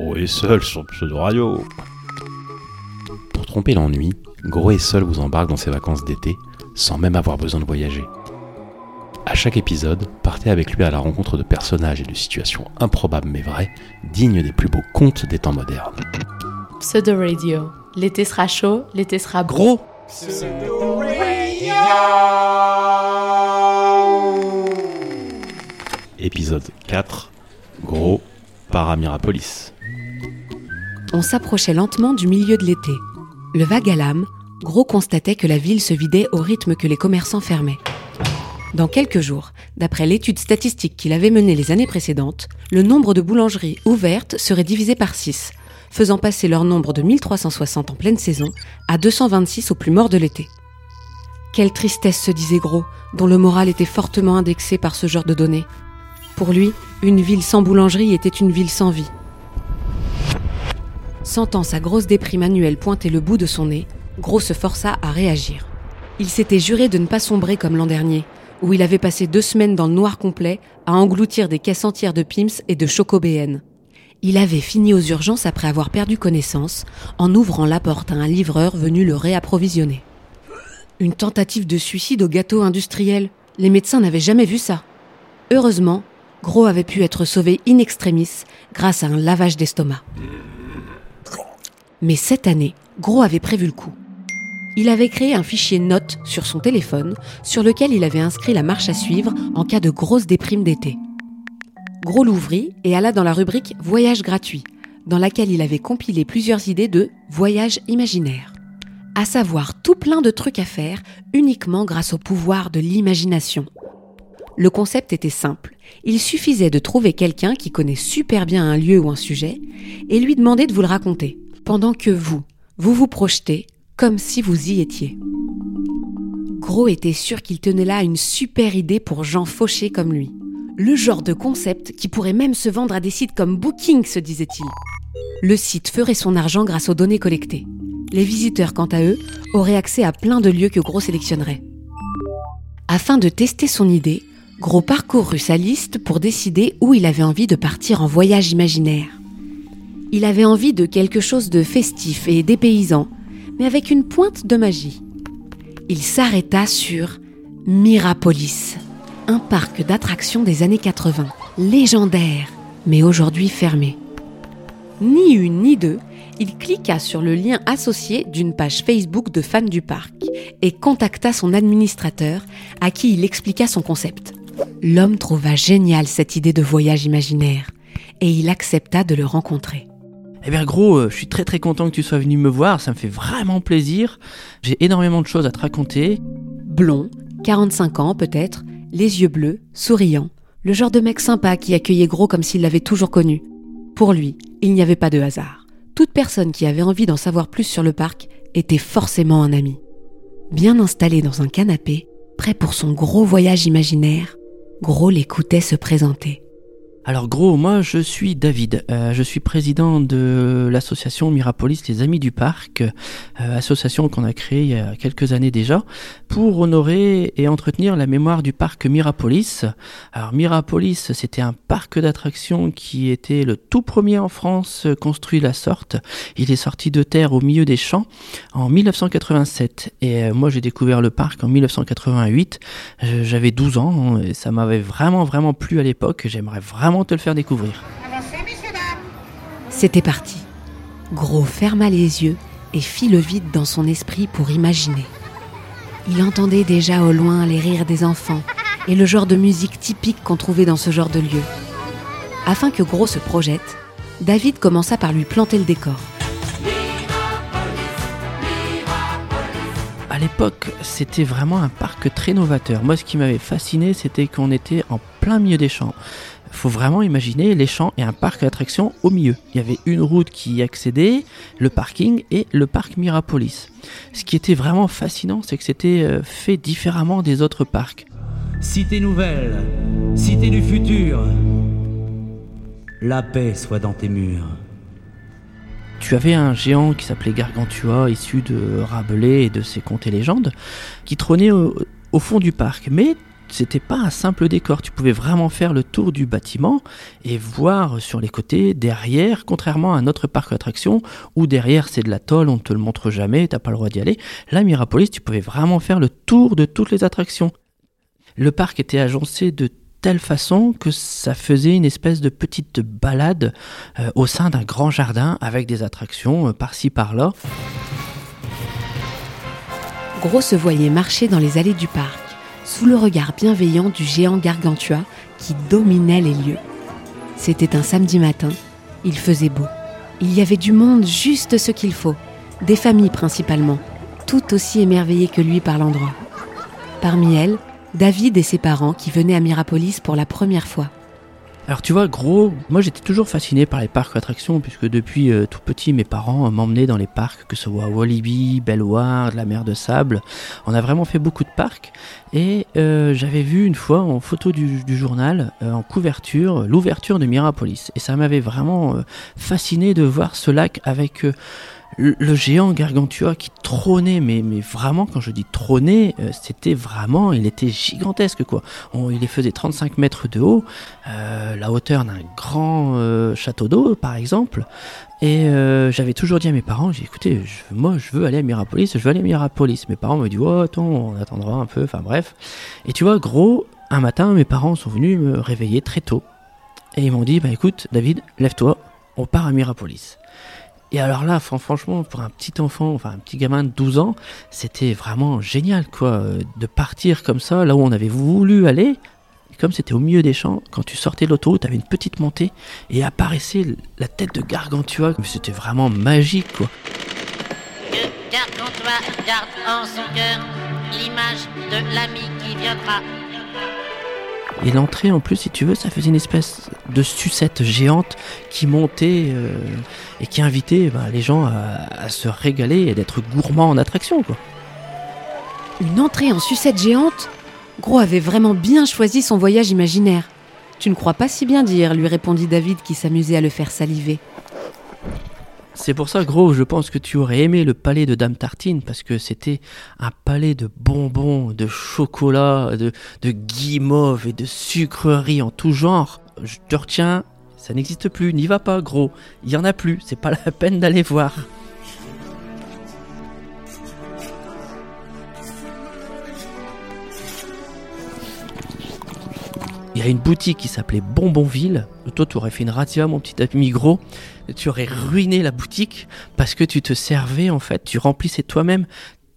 Gros et seul sur pseudo radio. Pour tromper l'ennui, Gros et seul vous embarque dans ses vacances d'été sans même avoir besoin de voyager. À chaque épisode, partez avec lui à la rencontre de personnages et de situations improbables mais vraies, dignes des plus beaux contes des temps modernes. Pseudo Radio. L'été sera chaud, l'été sera Gros Épisode 4 Gros Paramirapolis. On s'approchait lentement du milieu de l'été. Le vague à l'âme, Gros constatait que la ville se vidait au rythme que les commerçants fermaient. Dans quelques jours, d'après l'étude statistique qu'il avait menée les années précédentes, le nombre de boulangeries ouvertes serait divisé par 6, faisant passer leur nombre de 1360 en pleine saison à 226 au plus mort de l'été. Quelle tristesse se disait Gros, dont le moral était fortement indexé par ce genre de données. Pour lui, une ville sans boulangerie était une ville sans vie. Sentant sa grosse déprime annuelle pointer le bout de son nez, Gros se força à réagir. Il s'était juré de ne pas sombrer comme l'an dernier, où il avait passé deux semaines dans le noir complet à engloutir des caisses entières de Pims et de Chocobéennes. Il avait fini aux urgences après avoir perdu connaissance en ouvrant la porte à un livreur venu le réapprovisionner. Une tentative de suicide au gâteau industriel. Les médecins n'avaient jamais vu ça. Heureusement, Gros avait pu être sauvé in extremis grâce à un lavage d'estomac. Mais cette année, Gros avait prévu le coup. Il avait créé un fichier notes sur son téléphone sur lequel il avait inscrit la marche à suivre en cas de grosse déprime d'été. Gros l'ouvrit et alla dans la rubrique Voyage gratuit, dans laquelle il avait compilé plusieurs idées de voyage imaginaire. À savoir tout plein de trucs à faire uniquement grâce au pouvoir de l'imagination. Le concept était simple. Il suffisait de trouver quelqu'un qui connaît super bien un lieu ou un sujet et lui demander de vous le raconter, pendant que vous, vous vous projetez comme si vous y étiez. Gros était sûr qu'il tenait là une super idée pour Jean Fauché comme lui. Le genre de concept qui pourrait même se vendre à des sites comme Booking, se disait-il. Le site ferait son argent grâce aux données collectées. Les visiteurs, quant à eux, auraient accès à plein de lieux que Gros sélectionnerait. Afin de tester son idée, Gros parcourut sa liste pour décider où il avait envie de partir en voyage imaginaire. Il avait envie de quelque chose de festif et dépaysant, mais avec une pointe de magie. Il s'arrêta sur Mirapolis, un parc d'attractions des années 80, légendaire, mais aujourd'hui fermé. Ni une ni deux, il cliqua sur le lien associé d'une page Facebook de fans du parc et contacta son administrateur à qui il expliqua son concept. L'homme trouva génial cette idée de voyage imaginaire et il accepta de le rencontrer. Eh bien gros, euh, je suis très très content que tu sois venu me voir, ça me fait vraiment plaisir. J'ai énormément de choses à te raconter. Blond, 45 ans peut-être, les yeux bleus, souriant, le genre de mec sympa qui accueillait Gros comme s'il l'avait toujours connu. Pour lui, il n'y avait pas de hasard. Toute personne qui avait envie d'en savoir plus sur le parc était forcément un ami. Bien installé dans un canapé, prêt pour son gros voyage imaginaire, Gros l'écoutait se présenter. Alors gros, moi je suis David, euh, je suis président de l'association Mirapolis les Amis du Parc, euh, association qu'on a créée il y a quelques années déjà, pour honorer et entretenir la mémoire du parc Mirapolis. Alors Mirapolis, c'était un parc d'attractions qui était le tout premier en France construit de la sorte. Il est sorti de terre au milieu des champs en 1987 et euh, moi j'ai découvert le parc en 1988. J'avais 12 ans et ça m'avait vraiment vraiment plu à l'époque. J'aimerais vraiment te le faire découvrir. C'était parti. Gros ferma les yeux et fit le vide dans son esprit pour imaginer. Il entendait déjà au loin les rires des enfants et le genre de musique typique qu'on trouvait dans ce genre de lieu. Afin que Gros se projette, David commença par lui planter le décor. À l'époque, c'était vraiment un parc très novateur. Moi, ce qui m'avait fasciné, c'était qu'on était en plein milieu des champs faut vraiment imaginer les champs et un parc d'attractions au milieu. Il y avait une route qui y accédait, le parking et le parc Mirapolis. Ce qui était vraiment fascinant, c'est que c'était euh, fait différemment des autres parcs. Cité nouvelle, cité du futur, la paix soit dans tes murs. Tu avais un géant qui s'appelait Gargantua, issu de Rabelais et de ses contes et légendes, qui trônait au, au fond du parc. Mais c'était pas un simple décor. Tu pouvais vraiment faire le tour du bâtiment et voir sur les côtés, derrière, contrairement à notre parc d'attractions où derrière c'est de la tôle, on ne te le montre jamais, t'as pas le droit d'y aller. Là, Mirapolis, tu pouvais vraiment faire le tour de toutes les attractions. Le parc était agencé de telle façon que ça faisait une espèce de petite balade euh, au sein d'un grand jardin avec des attractions euh, par-ci par-là. Gros se voyait marcher dans les allées du parc, sous le regard bienveillant du géant Gargantua qui dominait les lieux. C'était un samedi matin, il faisait beau. Il y avait du monde juste ce qu'il faut, des familles principalement, tout aussi émerveillées que lui par l'endroit. Parmi elles, David et ses parents qui venaient à Mirapolis pour la première fois. Alors tu vois, gros, moi j'étais toujours fasciné par les parcs d'attractions puisque depuis euh, tout petit mes parents m'emmenaient dans les parcs, que ce soit Walibi, Belloir, la mer de sable. On a vraiment fait beaucoup de parcs et euh, j'avais vu une fois en photo du, journal, euh, en couverture, l'ouverture de Mirapolis. Et ça m'avait vraiment fasciné de voir ce lac avec le géant Gargantua qui trônait, mais, vraiment, quand je dis trôner, euh, c'était vraiment, il était gigantesque, quoi. il faisait 35 mètres de haut, euh, la hauteur d'un grand euh, château d'eau, par exemple. Et j'avais toujours dit à mes parents, j'ai écoutez, moi je veux aller à Mirapolis, je veux aller à Mirapolis. Mes parents me disent, oh attends, on attendra un peu, enfin bref. Et tu vois, gros, un matin, mes parents sont venus me réveiller très tôt. Et ils m'ont dit, bah écoute, David, lève-toi, on part à Mirapolis. Et alors là, franchement, pour un petit enfant, enfin un petit gamin de 12 ans, c'était vraiment génial, quoi, euh, de partir comme ça, là où on avait voulu aller. comme c'était au milieu des champs, quand tu sortais de l'autoroute, avais une petite montée et apparaissait la tête de Gargantua. C'était vraiment magique, quoi. Que Gargantua garde en son cœur l'image de l'ami qui viendra et l'entrée, en plus, si tu veux, ça faisait une espèce de sucette géante qui montait euh, et qui invitait bah, les gens à, se régaler et d'être gourmands en attraction. Quoi. Une entrée en sucette géante? Gros avait vraiment bien choisi son voyage imaginaire. Tu ne crois pas si bien dire, lui répondit David qui s'amusait à le faire saliver. C'est pour ça, gros, je pense que tu aurais aimé le palais de Dame Tartine parce que c'était un palais de bonbons, de chocolat, de, de guimauve et de sucreries en tout genre. Je te retiens, ça n'existe plus, n'y va pas, gros. Il y en a plus, c'est pas la peine d'aller voir. Il y a une boutique qui s'appelait Bonbonville. Toi, tu aurais fait une razzia, mon petit ami gros. Tu aurais ruiné la boutique parce que tu te servais, en fait, tu remplissais toi-même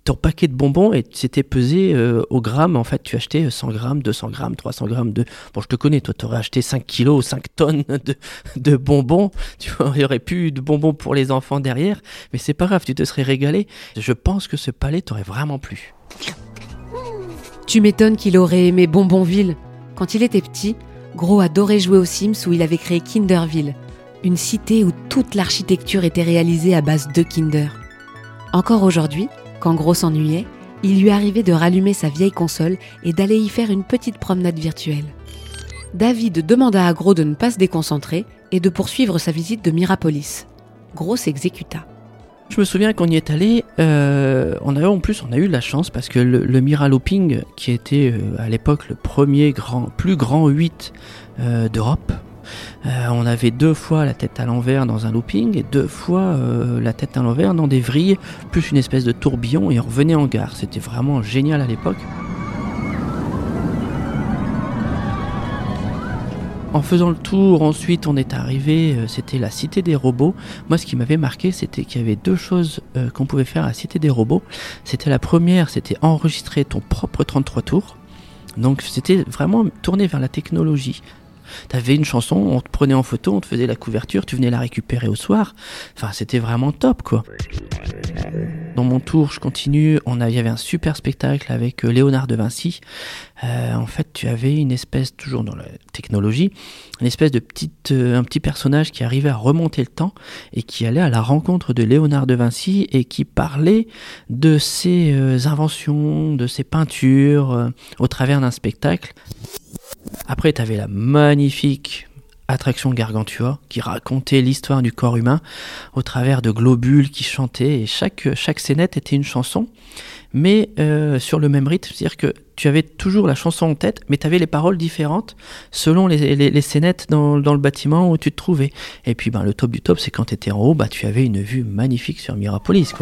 ton paquet de bonbons et c'était pesé euh, au gramme. En fait, tu achetais 100 grammes, 200 grammes, 300 grammes de. Bon, je te connais, toi, tu aurais acheté 5 kilos, 5 tonnes de, de bonbons. Tu vois, il y aurait plus de bonbons pour les enfants derrière, mais c'est pas grave, tu te serais régalé. Je pense que ce palais t'aurait vraiment plu. Tu m'étonnes qu'il aurait aimé Bonbonville. Quand il était petit, Gros adorait jouer aux Sims où il avait créé Kinderville, une cité où toute l'architecture était réalisée à base de Kinder. Encore aujourd'hui, quand Gros s'ennuyait, il lui arrivait de rallumer sa vieille console et d'aller y faire une petite promenade virtuelle. David demanda à Gros de ne pas se déconcentrer et de poursuivre sa visite de Mirapolis. Gros s'exécuta. Je me souviens qu'on y est allé, euh, on en plus on a eu la chance parce que le, le Miralooping, qui était euh, à l'époque le premier grand, plus grand 8 euh, d'Europe, on avait deux fois la tête à l'envers dans un looping et deux fois la tête à l'envers dans des vrilles, plus une espèce de tourbillon et on revenait en gare. C'était vraiment génial à l'époque. En faisant le tour, ensuite on est arrivé, euh, c'était la Cité des robots. Moi ce qui m'avait marqué c'était qu'il y avait deux choses euh, qu'on pouvait faire à la Cité des robots. C'était la première, c'était enregistrer ton propre 33 tours. Donc c'était vraiment tourné vers la technologie. T'avais une chanson, on te prenait en photo, on te faisait la couverture, tu venais la récupérer au soir. Enfin, c'était vraiment top, quoi. Dans mon tour, je continue. On il y avait un super spectacle avec euh, Léonard de Vinci. Euh, en fait, tu avais une espèce, toujours dans la technologie, une espèce de petite, euh, un petit personnage qui arrivait à remonter le temps et qui allait à la rencontre de Léonard de Vinci et qui parlait de ses inventions, de ses peintures au travers d'un spectacle. Après, tu avais la magnifique Attraction Gargantua, qui racontait l'histoire du corps humain au travers de globules qui chantaient, et chaque, chaque scénette était une chanson, mais euh, sur le même rythme, c'est-à-dire que tu avais toujours la chanson en tête, mais tu avais les paroles différentes selon les, les, scénettes dans, dans, le bâtiment où tu te trouvais. Et puis ben, le top du top, c'est quand tu étais en haut, bah, tu avais une vue magnifique sur Mirapolis.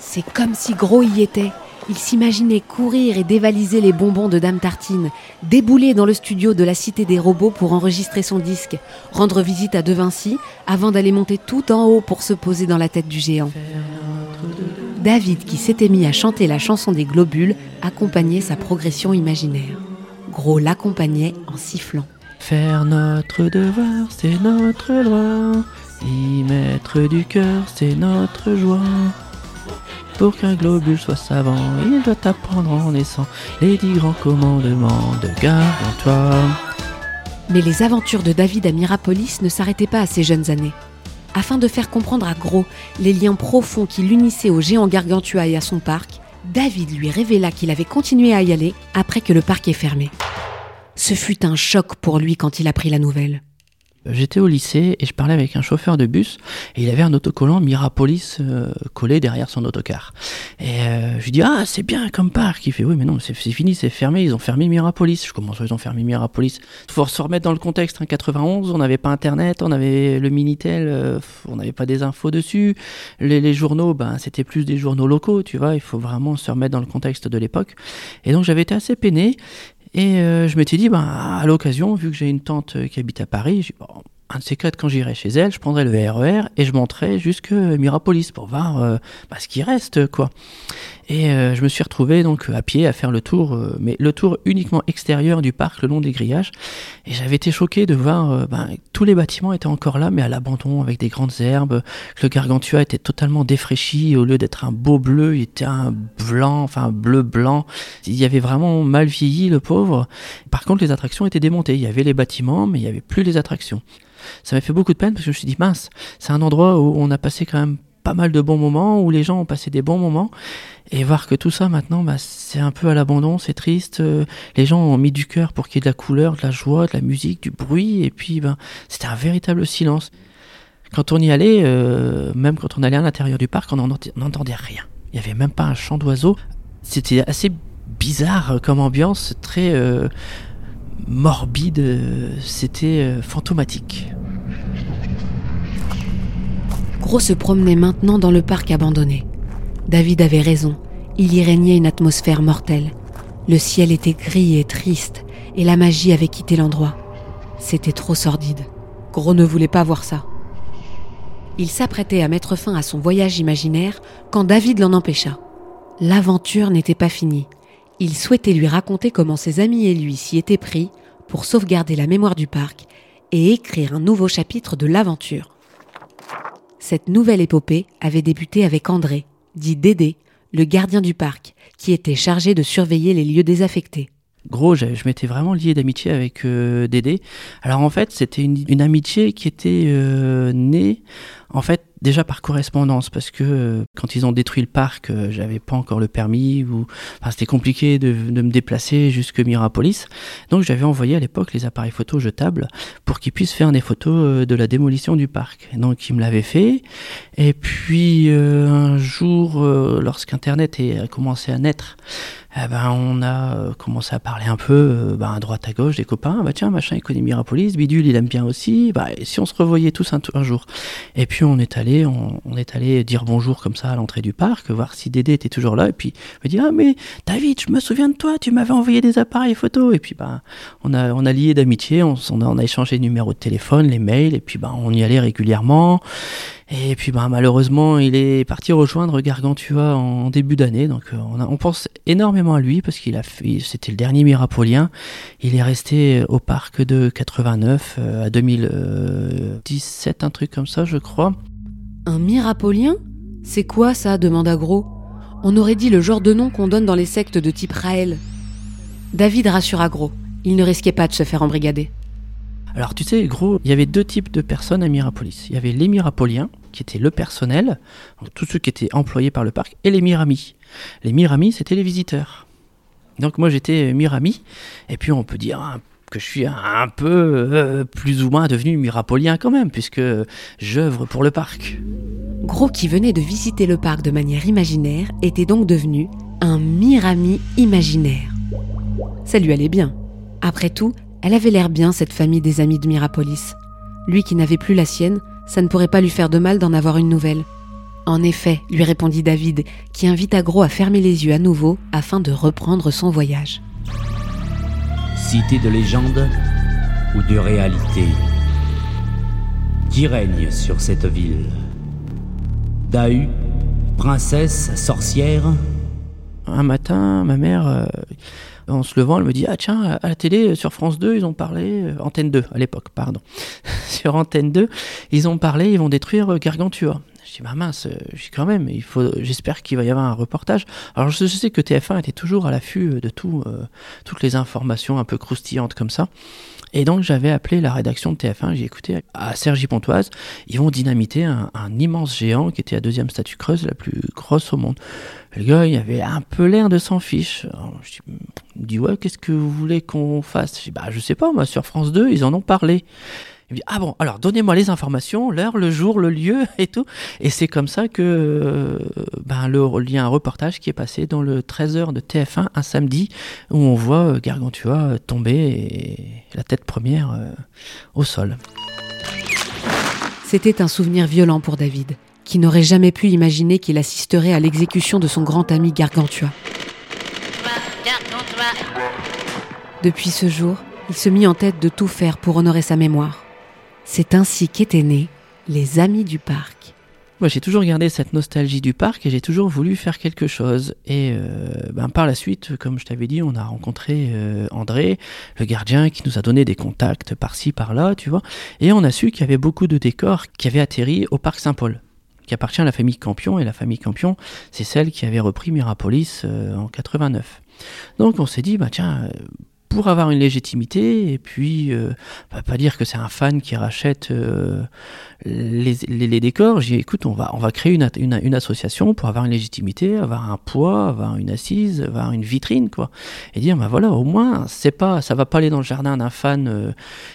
C'est comme si Gros y était. Il s'imaginait courir et dévaliser les bonbons de Dame Tartine, débouler dans le studio de la Cité des Robots pour enregistrer son disque, rendre visite à De Vinci avant d'aller monter tout en haut pour se poser dans la tête du géant. David, qui s'était mis à chanter la chanson des globules, accompagnait sa progression imaginaire. Gros l'accompagnait en sifflant. Faire notre devoir, c'est notre droit. Y mettre du cœur, c'est notre joie. Pour qu'un globule soit savant, il doit apprendre en naissant les dix grands commandements de Gargantua. Mais les aventures de David à Mirapolis ne s'arrêtaient pas à ses jeunes années. Afin de faire comprendre à Gros les liens profonds qui l'unissaient au géant Gargantua et à son parc, David lui révéla qu'il avait continué à y aller après que le parc ait fermé. Ce fut un choc pour lui quand il apprit la nouvelle. J'étais au lycée et je parlais avec un chauffeur de bus et il avait un autocollant Mirapolis euh, collé derrière son autocar. Et euh, je lui dis ah c'est bien comme parc. Il fait oui mais non c'est fini c'est fermé ils ont fermé Mirapolis. Je commence ils ont fermé Mirapolis. Faut se remettre dans le contexte. En hein, 91 on n'avait pas internet, on avait le minitel, euh, on n'avait pas des infos dessus. Les, les journaux ben c'était plus des journaux locaux tu vois. Il faut vraiment se remettre dans le contexte de l'époque. Et donc j'avais été assez peiné et euh, je m'étais dit, ben, à l'occasion, vu que j'ai une tante qui habite à Paris, un de ces quand j'irai chez elle, je prendrai le RER et je monterai jusque Mirapolis pour voir euh, bah, ce qui reste, quoi. Et euh, je me suis retrouvé donc à pied à faire le tour, euh, mais le tour uniquement extérieur du parc, le long des grillages. Et j'avais été choqué de voir euh, ben, tous les bâtiments étaient encore là, mais à l'abandon, avec des grandes herbes. Le gargantua était totalement défraîchi. Au lieu d'être un beau bleu, il était un blanc, enfin bleu blanc. Il y avait vraiment mal vieilli, le pauvre. Par contre, les attractions étaient démontées. Il y avait les bâtiments, mais il n'y avait plus les attractions. Ça m'a fait beaucoup de peine parce que je me suis dit, mince, c'est un endroit où on a passé quand même pas mal de bons moments, où les gens ont passé des bons moments, et voir que tout ça maintenant, bah, c'est un peu à l'abandon, c'est triste. Euh, les gens ont mis du cœur pour qu'il y ait de la couleur, de la joie, de la musique, du bruit, et puis ben, c'était un véritable silence. Quand on y allait, euh, même quand on allait à l'intérieur du parc, on n'entendait rien. Il n'y avait même pas un chant d'oiseau. C'était assez bizarre comme ambiance, très euh, morbide, c'était fantomatique. Gros se promenait maintenant dans le parc abandonné. David avait raison, il y régnait une atmosphère mortelle. Le ciel était gris et triste, et la magie avait quitté l'endroit. C'était trop sordide. Gros ne voulait pas voir ça. Il s'apprêtait à mettre fin à son voyage imaginaire quand David l'en empêcha. L'aventure n'était pas finie. Il souhaitait lui raconter comment ses amis et lui s'y étaient pris pour sauvegarder la mémoire du parc et écrire un nouveau chapitre de l'aventure. Cette nouvelle épopée avait débuté avec André, dit Dédé, le gardien du parc, qui était chargé de surveiller les lieux désaffectés. Gros, je, m'étais vraiment lié d'amitié avec euh, Dédé. Alors en fait, c'était une, une, amitié qui était euh, née en fait déjà par correspondance parce que euh, quand ils ont détruit le parc, euh, j'avais pas encore le permis ou enfin, c'était compliqué de, de, me déplacer jusque Mirapolis. Donc j'avais envoyé à l'époque les appareils photo jetables pour qu'ils puissent faire des photos euh, de la démolition du parc. Donc ils me l'avaient fait. Et puis euh, un jour, lorsqu'Internet a commencé à naître, eh ben, on a commencé à parler un peu ben, à droite à gauche des copains. Bah tiens, machin, il connaît Mirapolis, Bidule, il aime bien aussi. Bah, si on se revoyait tous un jour. Et puis on est allé, on, est allé dire bonjour comme ça à l'entrée du parc, voir si Dédé était toujours là. Et puis me dit ah mais David, je me souviens de toi, tu m'avais envoyé des appareils photo. Et puis bah on a on a lié d'amitié, on, a, échangé les numéros de téléphone, les mails, et puis bah on y allait régulièrement. Et puis bah, malheureusement, il est parti rejoindre Gargantua en début d'année. Donc on, a, on, pense énormément à lui parce qu'il a c'était le dernier Mirapolien. Il est resté au parc de 89 euh, à 2017, un truc comme ça, je crois. Un Mirapolien C'est quoi ça demanda Gros. On aurait dit le genre de nom qu'on donne dans les sectes de type Raël. David rassura Gros. Il ne risquait pas de se faire embrigader. Alors tu sais, gros, il y avait deux types de personnes à Mirapolis. Il y avait les Mirapoliens, qui étaient le personnel, donc tous ceux qui étaient employés par le parc, et les Miramis. Les Miramis, c'était les visiteurs. Donc moi j'étais Mirami, et puis on peut dire un que je suis un peu euh, plus ou moins devenu mirapolien quand même, puisque j'œuvre pour le parc. Gros, qui venait de visiter le parc de manière imaginaire, était donc devenu un Mirami imaginaire. Ça lui allait bien. Après tout, elle avait l'air bien, cette famille des amis de Mirapolis. Lui qui n'avait plus la sienne, ça ne pourrait pas lui faire de mal d'en avoir une nouvelle. En effet, lui répondit David, qui invita Gros à fermer les yeux à nouveau afin de reprendre son voyage. Cité de légende ou de réalité Qui règne sur cette ville Dahu Princesse Sorcière Un matin, ma mère, euh, en se levant, elle me dit Ah, tiens, à la télé, sur France 2, ils ont parlé, euh, Antenne 2 à l'époque, pardon. sur Antenne 2, ils ont parlé, ils vont détruire euh, Gargantua. Je dis, bah mince, euh, dis quand même, il faut, j'espère qu'il va y avoir un reportage. Alors je sais que TF1 était toujours à l'affût de tout, euh, toutes les informations un peu croustillantes comme ça. Et donc j'avais appelé la rédaction de TF1, j'ai écouté à Sergi Pontoise, ils vont dynamiter un, immense géant qui était la deuxième statue creuse la plus grosse au monde. Le gars, il avait un peu l'air de s'en fiche. Je dis, ouais, qu'est-ce que vous voulez qu'on fasse? Je dis, bah je sais pas, moi sur France 2, ils en ont parlé. Ah bon alors donnez-moi les informations, l'heure, le jour, le lieu et tout. Et c'est comme ça que euh, ben il y a un reportage qui est passé dans le 13h de TF1 un samedi où on voit euh, Gargantua tomber et la tête première euh, au sol. C'était un souvenir violent pour David, qui n'aurait jamais pu imaginer qu'il assisterait à l'exécution de son grand ami Gargantua. Depuis ce jour, il se mit en tête de tout faire pour honorer sa mémoire. C'est ainsi qu'étaient nés les Amis du Parc. Moi, j'ai toujours gardé cette nostalgie du parc et j'ai toujours voulu faire quelque chose. Et euh, ben, par la suite, comme je t'avais dit, on a rencontré euh, André, le gardien, qui nous a donné des contacts par-ci, par-là, tu vois. Et on a su qu'il y avait beaucoup de décors qui avaient atterri au parc Saint-Paul qui appartient à la famille Campion, et la famille Campion, c'est celle qui avait repris Mirapolis euh, en 89. Donc on s'est dit, bah tiens, pour avoir une légitimité et puis euh, va pas dire que c'est un fan qui rachète euh, les, décors. J'ai écoute on va on va créer une, association pour avoir une légitimité avoir un poids avoir une assise avoir une vitrine quoi. Et dire bah voilà au moins c'est pas ça va pas aller dans le jardin d'un fan euh,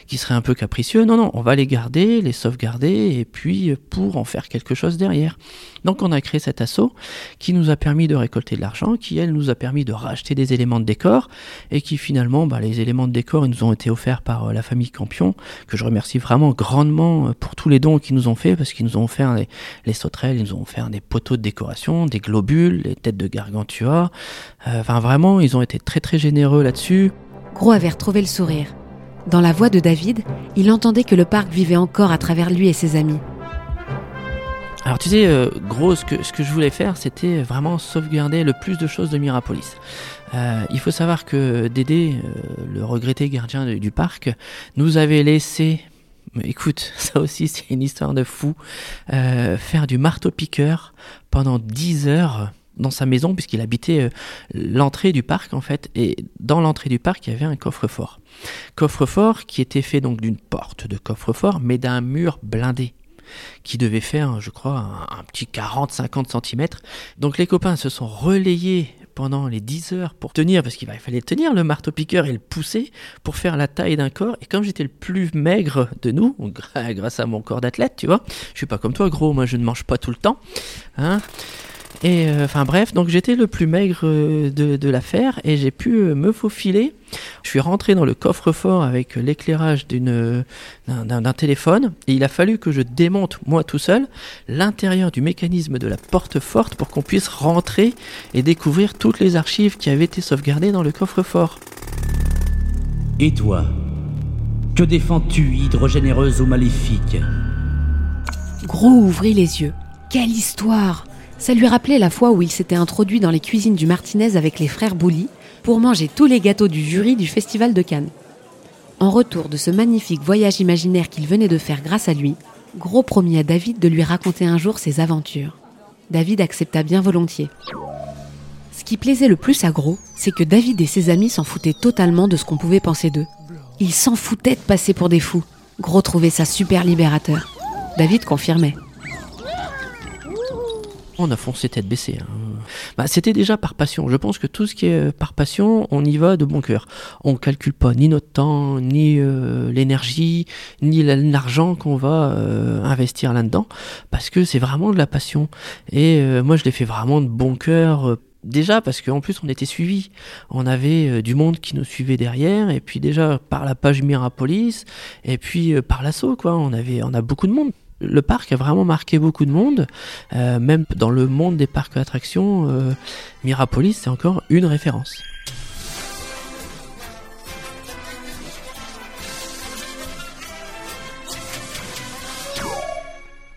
qui serait un peu capricieux. Non non on va les garder les sauvegarder et puis pour en faire quelque chose derrière. Donc on a créé cet assaut qui nous a permis de récolter de l'argent qui elle nous a permis de racheter des éléments de décor et qui finalement bah, les éléments de décor ils nous ont été offerts par euh, la famille Campion, que je remercie vraiment grandement euh, pour tous les dons qu'ils nous ont fait, parce qu'ils nous ont offert les, les, sauterelles, ils nous ont offert des poteaux de décoration, des globules, les têtes de gargantua. Euh, enfin vraiment, ils ont été très très généreux là-dessus. Gros avait retrouvé le sourire. Dans la voix de David, il entendait que le parc vivait encore à travers lui et ses amis. Alors tu sais, euh, gros, ce que, ce que je voulais faire, c'était vraiment sauvegarder le plus de choses de Mirapolis. Euh, il faut savoir que Dédé, euh, le regretté gardien du parc, nous avait laissé, écoute, ça aussi c'est une histoire de fou, euh, faire du marteau-piqueur pendant 10 heures dans sa maison puisqu'il habitait l'entrée du parc en fait. Et dans l'entrée du parc il y avait un coffre-fort. Coffre-fort qui était fait donc d'une porte de coffre-fort mais d'un mur blindé qui devait faire, je crois, un, petit 40-50 cm. Donc les copains se sont relayés pendant les 10 heures pour tenir, parce qu'il fallait tenir le marteau-piqueur et le pousser pour faire la taille d'un corps. Et comme j'étais le plus maigre de nous, grâce à mon corps d'athlète, tu vois, je suis pas comme toi, gros, moi je ne mange pas tout le temps. Hein et euh, enfin bref, donc j'étais le plus maigre euh, de, de l'affaire et j'ai pu euh, me faufiler. Je suis rentré dans le coffre-fort avec l'éclairage d'une d'un téléphone et il a fallu que je démonte moi tout seul l'intérieur du mécanisme de la porte forte pour qu'on puisse rentrer et découvrir toutes les archives qui avaient été sauvegardées dans le coffre-fort. Et toi Que défends-tu, hydrogénéreuse ou maléfique? Gros ouvrit les yeux. Quelle histoire ça lui rappelait la fois où il s'était introduit dans les cuisines du Martinez avec les frères Bouli pour manger tous les gâteaux du jury du Festival de Cannes. En retour de ce magnifique voyage imaginaire qu'il venait de faire grâce à lui, Gros promit à David de lui raconter un jour ses aventures. David accepta bien volontiers. Ce qui plaisait le plus à Gros, c'est que David et ses amis s'en foutaient totalement de ce qu'on pouvait penser d'eux. Ils s'en foutaient de passer pour des fous. Gros trouvait ça super libérateur. David confirmait. On a foncé tête baissée. Hein. bah, c'était déjà par passion. Je pense que tout ce qui est par passion, on y va de bon cœur. On calcule pas ni notre temps, ni l'énergie, ni l'argent qu'on va investir là-dedans, parce que c'est vraiment de la passion. Et moi, je l'ai fait vraiment de bon cœur Déjà parce qu'en plus on était suivis, on avait euh, du monde qui nous suivait derrière, et puis déjà par la page Mirapolis, et puis euh, par l'assaut quoi, on avait, on a beaucoup de monde. Le parc a vraiment marqué beaucoup de monde, euh, même dans le monde des parcs d'attractions, Mirapolis c'est encore une référence.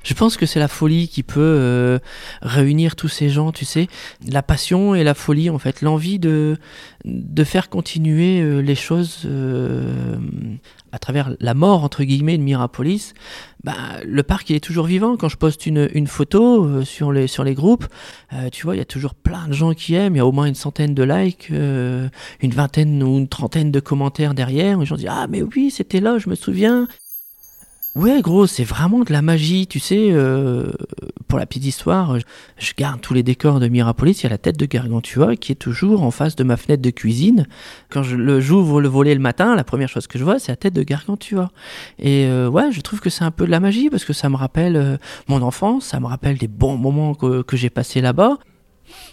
Je pense que c'est la folie qui peut euh, réunir tous ces gens, tu sais, la passion et la folie en fait, l'envie de de faire continuer euh, les choses euh, à travers la mort entre guillemets de Mirapolis. Bah, le parc il est toujours vivant. Quand je poste une, une photo sur les sur les groupes, tu vois, il y a toujours plein de gens qui aiment. Il y a au moins une centaine de likes, une vingtaine ou une trentaine de commentaires derrière. Les gens disent ah mais oui c'était là, je me souviens. Ouais, gros, c'est vraiment de la magie, tu sais. Euh, pour la petite histoire, je garde tous les décors de Mirapolis. Il y a la tête de Gargantua qui est toujours en face de ma fenêtre de cuisine. Quand j'ouvre le volet le matin, la première chose que je vois, c'est la tête de Gargantua. Et euh, ouais, je trouve que c'est un peu de la magie parce que ça me rappelle euh, mon enfance, ça me rappelle des bons moments que, que j'ai passés là-bas.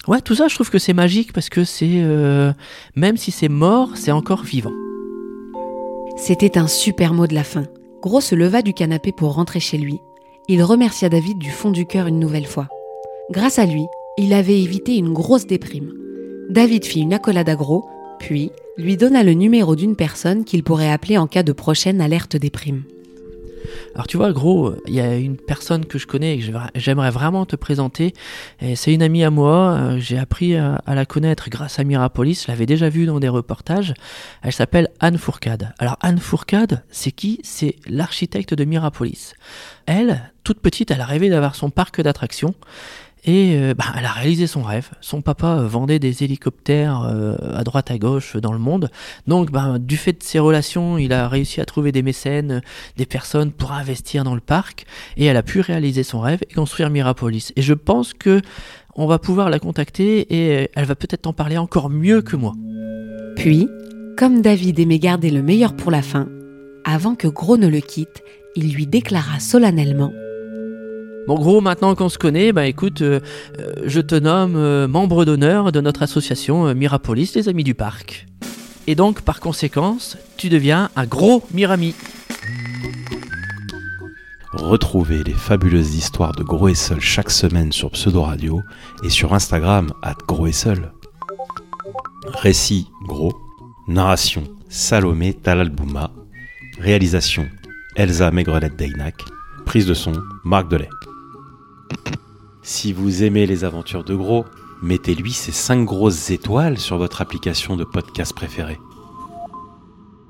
Ouais, tout ça, je trouve que c'est magique parce que c'est même si c'est mort, c'est encore vivant. C'était un super mot de la fin. Gros se leva du canapé pour rentrer chez lui. Il remercia David du fond du cœur une nouvelle fois. Grâce à lui, il avait évité une grosse déprime. David fit une accolade à Gros, puis lui donna le numéro d'une personne qu'il pourrait appeler en cas de prochaine alerte déprime. Alors tu vois, gros, il y a une personne que je connais et que j'aimerais vraiment te présenter. C'est une amie à moi. Euh, j'ai appris à, la connaître grâce à Mirapolis. Je l'avais déjà vue dans des reportages. Elle s'appelle Anne Fourcade. Alors Anne Fourcade, c'est qui? C'est l'architecte de Mirapolis. Elle, toute petite, elle a rêvé d'avoir son parc d'attractions. Et euh, bah, elle a réalisé son rêve. Son papa euh, vendait des hélicoptères euh, à droite à gauche dans le monde. Donc bah, du fait de ses relations, il a réussi à trouver des mécènes, des personnes pour investir dans le parc. Et elle a pu réaliser son rêve et construire Mirapolis. Et je pense que on va pouvoir la contacter et elle va peut-être en parler encore mieux que moi. Puis, comme David aimait garder le meilleur pour la fin, avant que Gros ne le quitte, il lui déclara solennellement Bon, gros, maintenant qu'on se connaît, bah écoute, euh, euh, je te nomme euh, membre d'honneur de notre association Mirapolis, les Amis du Parc. Et donc, par conséquence, tu deviens un gros Mirami. Retrouvez les fabuleuses histoires de Gros et Seul chaque semaine sur Pseudo Radio et sur Instagram at Gros et Seul. Récit Gros, narration Salomé Talalbouma, réalisation Elsa Maigrelet Deynac, prise de son Marc Delay. Si vous aimez les aventures de Gros, mettez-lui ces 5 grosses étoiles sur votre application de podcast préférée.